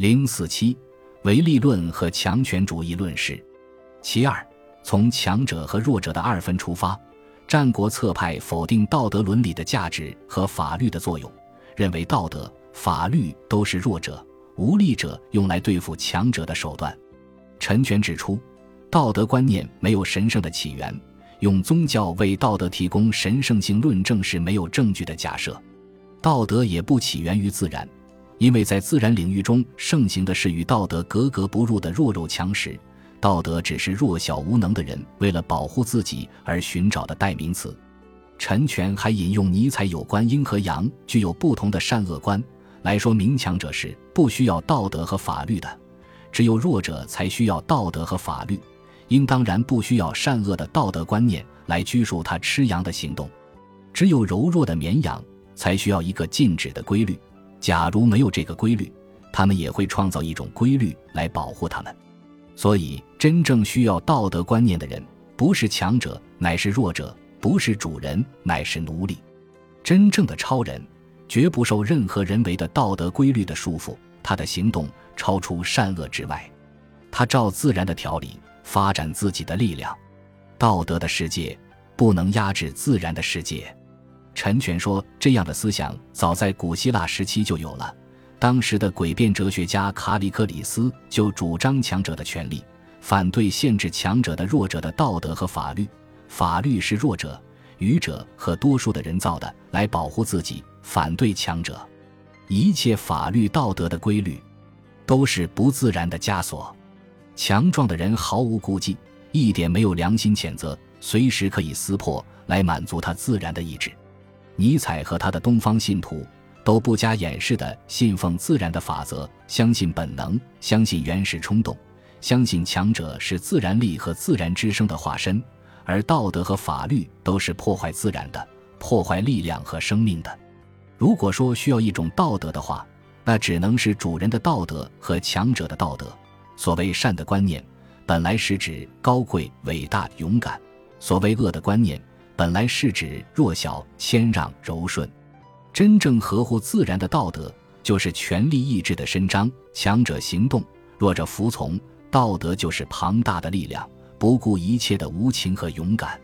零四七，唯利论和强权主义论是。其二，从强者和弱者的二分出发，战国策派否定道德伦理的价值和法律的作用，认为道德、法律都是弱者、无力者用来对付强者的手段。陈权指出，道德观念没有神圣的起源，用宗教为道德提供神圣性论证是没有证据的假设。道德也不起源于自然。因为在自然领域中盛行的是与道德格格不入的弱肉强食，道德只是弱小无能的人为了保护自己而寻找的代名词。陈权还引用尼采有关阴和阳具有不同的善恶观来说明，强者是不需要道德和法律的，只有弱者才需要道德和法律。应当然不需要善恶的道德观念来拘束他吃羊的行动，只有柔弱的绵羊才需要一个禁止的规律。假如没有这个规律，他们也会创造一种规律来保护他们。所以，真正需要道德观念的人，不是强者，乃是弱者；不是主人，乃是奴隶。真正的超人，绝不受任何人为的道德规律的束缚，他的行动超出善恶之外，他照自然的条理发展自己的力量。道德的世界不能压制自然的世界。陈权说：“这样的思想早在古希腊时期就有了。当时的诡辩哲学家卡里克里斯就主张强者的权利，反对限制强者的弱者的道德和法律。法律是弱者、愚者和多数的人造的，来保护自己，反对强者。一切法律道德的规律，都是不自然的枷锁。强壮的人毫无顾忌，一点没有良心谴责，随时可以撕破，来满足他自然的意志。”尼采和他的东方信徒都不加掩饰地信奉自然的法则，相信本能，相信原始冲动，相信强者是自然力和自然之声的化身，而道德和法律都是破坏自然的，破坏力量和生命的。如果说需要一种道德的话，那只能是主人的道德和强者的道德。所谓善的观念，本来是指高贵、伟大、勇敢；所谓恶的观念。本来是指弱小、谦让、柔顺，真正合乎自然的道德，就是权力意志的伸张，强者行动，弱者服从。道德就是庞大的力量，不顾一切的无情和勇敢。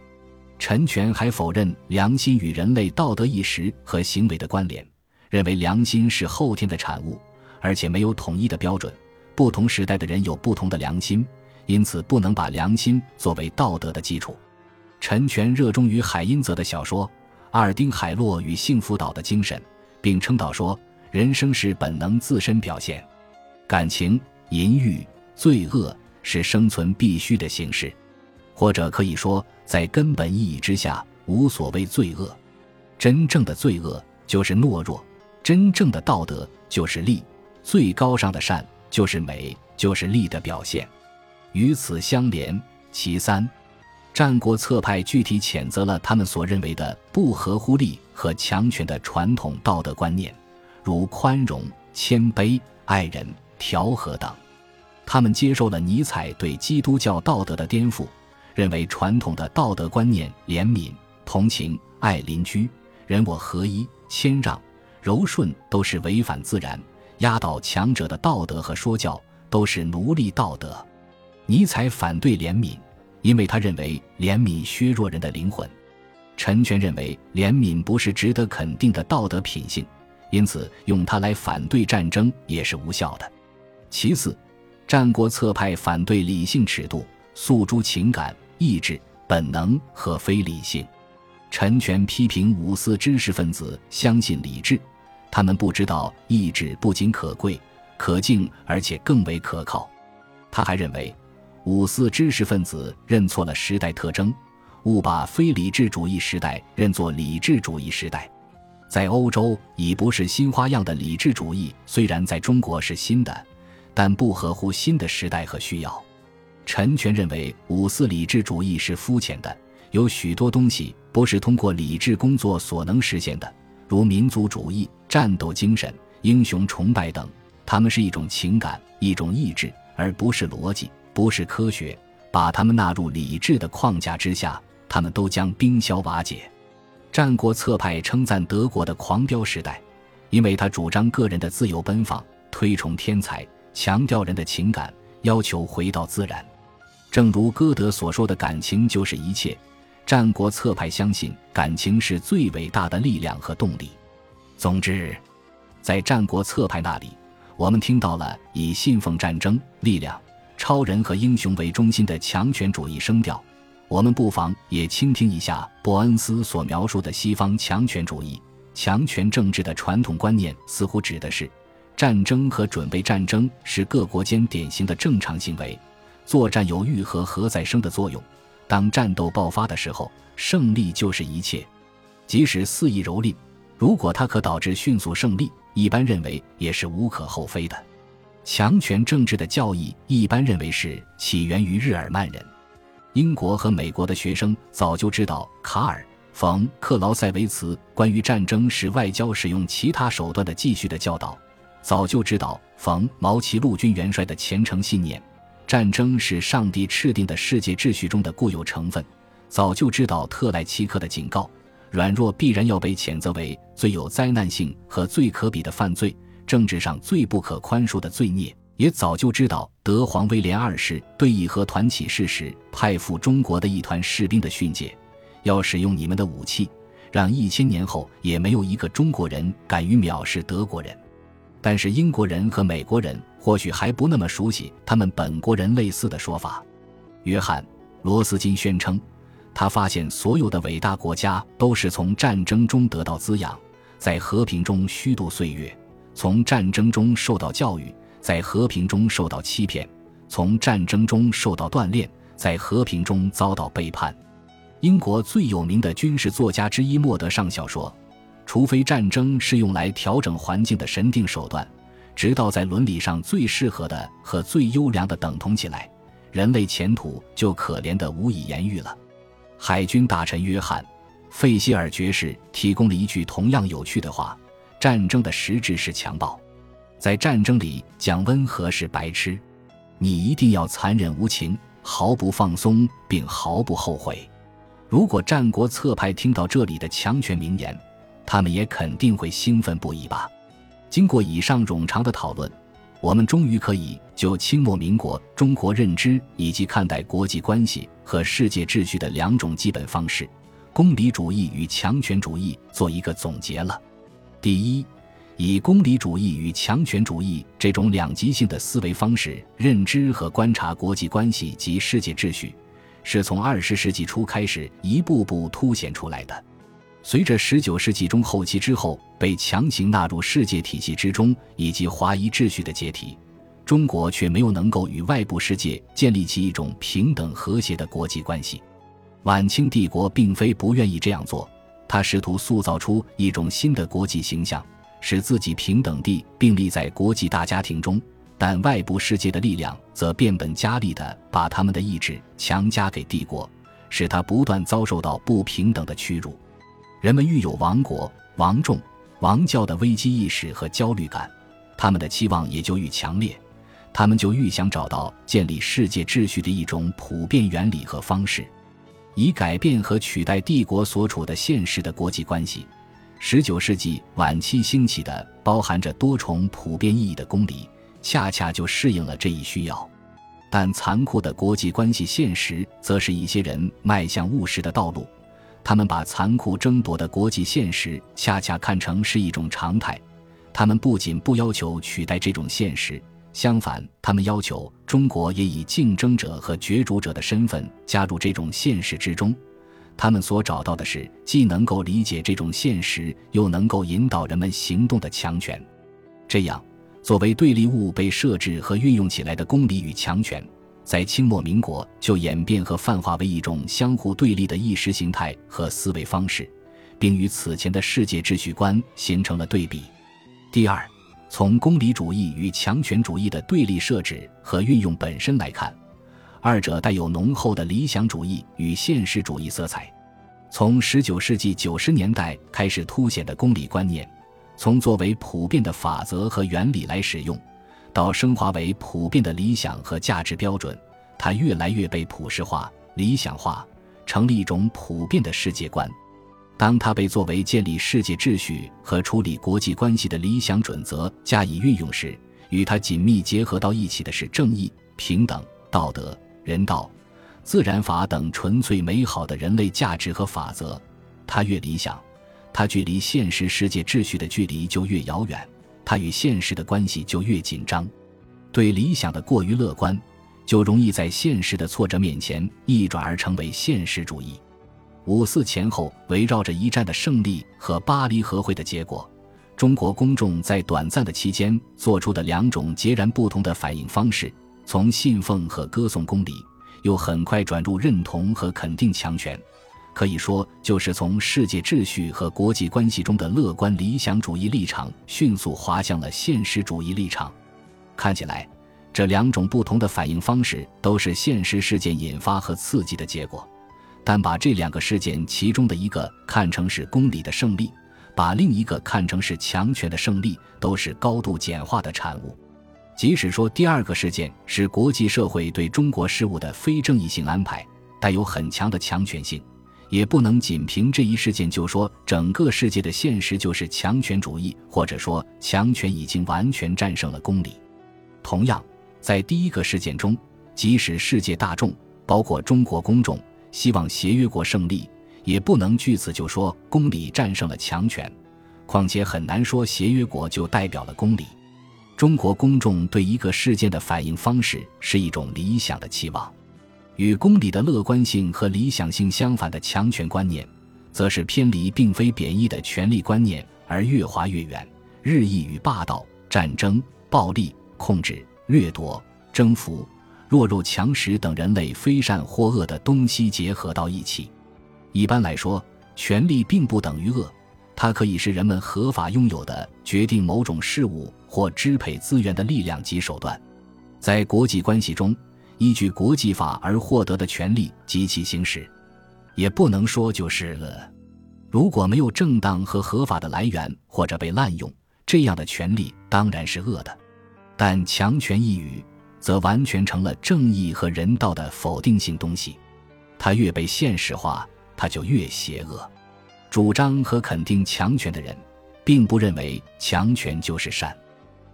陈权还否认良心与人类道德意识和行为的关联，认为良心是后天的产物，而且没有统一的标准，不同时代的人有不同的良心，因此不能把良心作为道德的基础。陈全热衷于海因泽的小说《阿尔丁海洛与幸福岛》的精神，并称道说：“人生是本能自身表现，感情、淫欲、罪恶是生存必须的形式，或者可以说，在根本意义之下，无所谓罪恶。真正的罪恶就是懦弱，真正的道德就是利，最高尚的善就是美，就是利的表现。与此相连，其三。”战国策派具体谴责了他们所认为的不合乎利和强权的传统道德观念，如宽容、谦卑、爱人、调和等。他们接受了尼采对基督教道德的颠覆，认为传统的道德观念——怜悯、同情、爱邻居、人我合一、谦让、柔顺——都是违反自然、压倒强者的道德和说教，都是奴隶道德。尼采反对怜悯。因为他认为怜悯削弱人的灵魂，陈权认为怜悯不是值得肯定的道德品性，因此用它来反对战争也是无效的。其次，战国策派反对理性尺度，诉诸情感、意志、本能和非理性。陈权批评五四知识分子相信理智，他们不知道意志不仅可贵、可敬，而且更为可靠。他还认为。五四知识分子认错了时代特征，误把非理智主义时代认作理智主义时代。在欧洲已不是新花样的理智主义，虽然在中国是新的，但不合乎新的时代和需要。陈权认为五四理智主义是肤浅的，有许多东西不是通过理智工作所能实现的，如民族主义、战斗精神、英雄崇拜等，它们是一种情感、一种意志，而不是逻辑。不是科学，把他们纳入理智的框架之下，他们都将冰消瓦解。战国策派称赞德国的狂飙时代，因为他主张个人的自由奔放，推崇天才，强调人的情感，要求回到自然。正如歌德所说的：“感情就是一切。”战国策派相信感情是最伟大的力量和动力。总之，在战国策派那里，我们听到了以信奉战争、力量、超人和英雄为中心的强权主义声调。我们不妨也倾听一下伯恩斯所描述的西方强权主义、强权政治的传统观念，似乎指的是战争和准备战争是各国间典型的正常行为，作战有愈合核再生的作用。当战斗爆发的时候，胜利就是一切，即使肆意蹂躏，如果它可导致迅速胜利，一般认为也是无可厚非的。强权政治的教义一般认为是起源于日耳曼人。英国和美国的学生早就知道卡尔·冯·克劳塞维茨关于战争是外交使用其他手段的继续的教导，早就知道冯·毛奇陆军元帅的虔诚信念，战争是上帝敕定的世界秩序中的固有成分，早就知道特赖奇克的警告，软弱必然要被谴责为最有灾难性和最可比的犯罪，政治上最不可宽恕的罪孽。也早就知道德皇威廉二世对义和团起事时派赴中国的一团士兵的训诫，要使用你们的武器，让一千年后也没有一个中国人敢于藐视德国人。但是英国人和美国人或许还不那么熟悉他们本国人类似的说法。约翰·罗斯金宣称，他发现所有的伟大国家都是从战争中得到滋养，在和平中虚度岁月，从战争中受到教育。在和平中受到欺骗，从战争中受到锻炼，在和平中遭到背叛。英国最有名的军事作家之一莫德上校说：“除非战争是用来调整环境的神定手段，直到在伦理上最适合的和最优良的等同起来，人类前途就可怜得无以言喻了。”海军大臣约翰·费希尔爵士提供了一句同样有趣的话：“战争的实质是强暴。”在战争里讲温和是白痴，你一定要残忍无情，毫不放松，并毫不后悔。如果战国策派听到这里的强权名言，他们也肯定会兴奋不已吧。经过以上冗长的讨论，我们终于可以就清末民国中国认知以及看待国际关系和世界秩序的两种基本方式——公理主义与强权主义——做一个总结了。第一。以公理主义与强权主义这种两极性的思维方式认知和观察国际关系及世界秩序，是从二十世纪初开始一步步凸显出来的。随着十九世纪中后期之后被强行纳入世界体系之中，以及华夷秩序的解体，中国却没有能够与外部世界建立起一种平等和谐的国际关系。晚清帝国并非不愿意这样做，他试图塑造出一种新的国际形象。使自己平等地并立在国际大家庭中，但外部世界的力量则变本加厉地把他们的意志强加给帝国，使他不断遭受到不平等的屈辱。人们愈有亡国、王众、王教的危机意识和焦虑感，他们的期望也就愈强烈，他们就愈想找到建立世界秩序的一种普遍原理和方式，以改变和取代帝国所处的现实的国际关系。十九世纪晚期兴起的包含着多重普遍意义的公理，恰恰就适应了这一需要。但残酷的国际关系现实，则是一些人迈向务实的道路。他们把残酷争夺的国际现实，恰恰看成是一种常态。他们不仅不要求取代这种现实，相反，他们要求中国也以竞争者和角逐者的身份加入这种现实之中。他们所找到的是既能够理解这种现实，又能够引导人们行动的强权。这样，作为对立物被设置和运用起来的公理与强权，在清末民国就演变和泛化为一种相互对立的意识形态和思维方式，并与此前的世界秩序观形成了对比。第二，从功利主义与强权主义的对立设置和运用本身来看。二者带有浓厚的理想主义与现实主义色彩。从十九世纪九十年代开始凸显的公理观念，从作为普遍的法则和原理来使用，到升华为普遍的理想和价值标准，它越来越被普世化、理想化，成立一种普遍的世界观。当它被作为建立世界秩序和处理国际关系的理想准则加以运用时，与它紧密结合到一起的是正义、平等、道德、人道、自然法等纯粹美好的人类价值和法则。它越理想，它距离现实世界秩序的距离就越遥远，它与现实的关系就越紧张。对理想的过于乐观，就容易在现实的挫折面前一转而成为现实主义。五四前后，围绕着一战的胜利和巴黎和会的结果。中国公众在短暂的期间做出的两种截然不同的反应方式，从信奉和歌颂公理，又很快转入认同和肯定强权，可以说就是从世界秩序和国际关系中的乐观理想主义立场，迅速滑向了现实主义立场。看起来，这两种不同的反应方式都是现实事件引发和刺激的结果，但把这两个事件其中的一个看成是公理的胜利。把另一个看成是强权的胜利，都是高度简化的产物。即使说第二个事件是国际社会对中国事务的非正义性安排，带有很强的强权性，也不能仅凭这一事件就说整个世界的现实就是强权主义，或者说强权已经完全战胜了公理。同样，在第一个事件中，即使世界大众，包括中国公众，希望协约国胜利。也不能据此就说公理战胜了强权，况且很难说协约国就代表了公理。中国公众对一个事件的反应方式是一种理想的期望，与公理的乐观性和理想性相反的强权观念，则是偏离并非贬义的权力观念而越滑越远，日益与霸道、战争、暴力、控制、掠夺、征服、弱肉强食等人类非善或恶的东西结合到一起。一般来说，权力并不等于恶，它可以是人们合法拥有的决定某种事物或支配资源的力量及手段。在国际关系中，依据国际法而获得的权利及其行使，也不能说就是恶。如果没有正当和合法的来源或者被滥用，这样的权利当然是恶的。但强权一语，则完全成了正义和人道的否定性东西，它越被现实化。它就越邪恶。主张和肯定强权的人，并不认为强权就是善，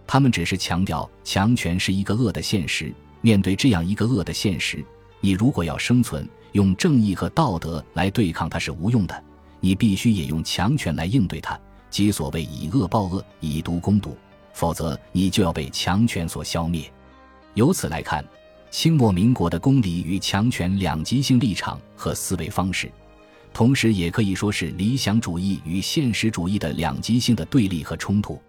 他们只是强调强权是一个恶的现实。面对这样一个恶的现实，你如果要生存，用正义和道德来对抗它是无用的，你必须也用强权来应对它，即所谓以恶报恶，以毒攻毒，否则你就要被强权所消灭。由此来看，清末民国的公理与强权两极性立场和思维方式。同时，也可以说是理想主义与现实主义的两极性的对立和冲突。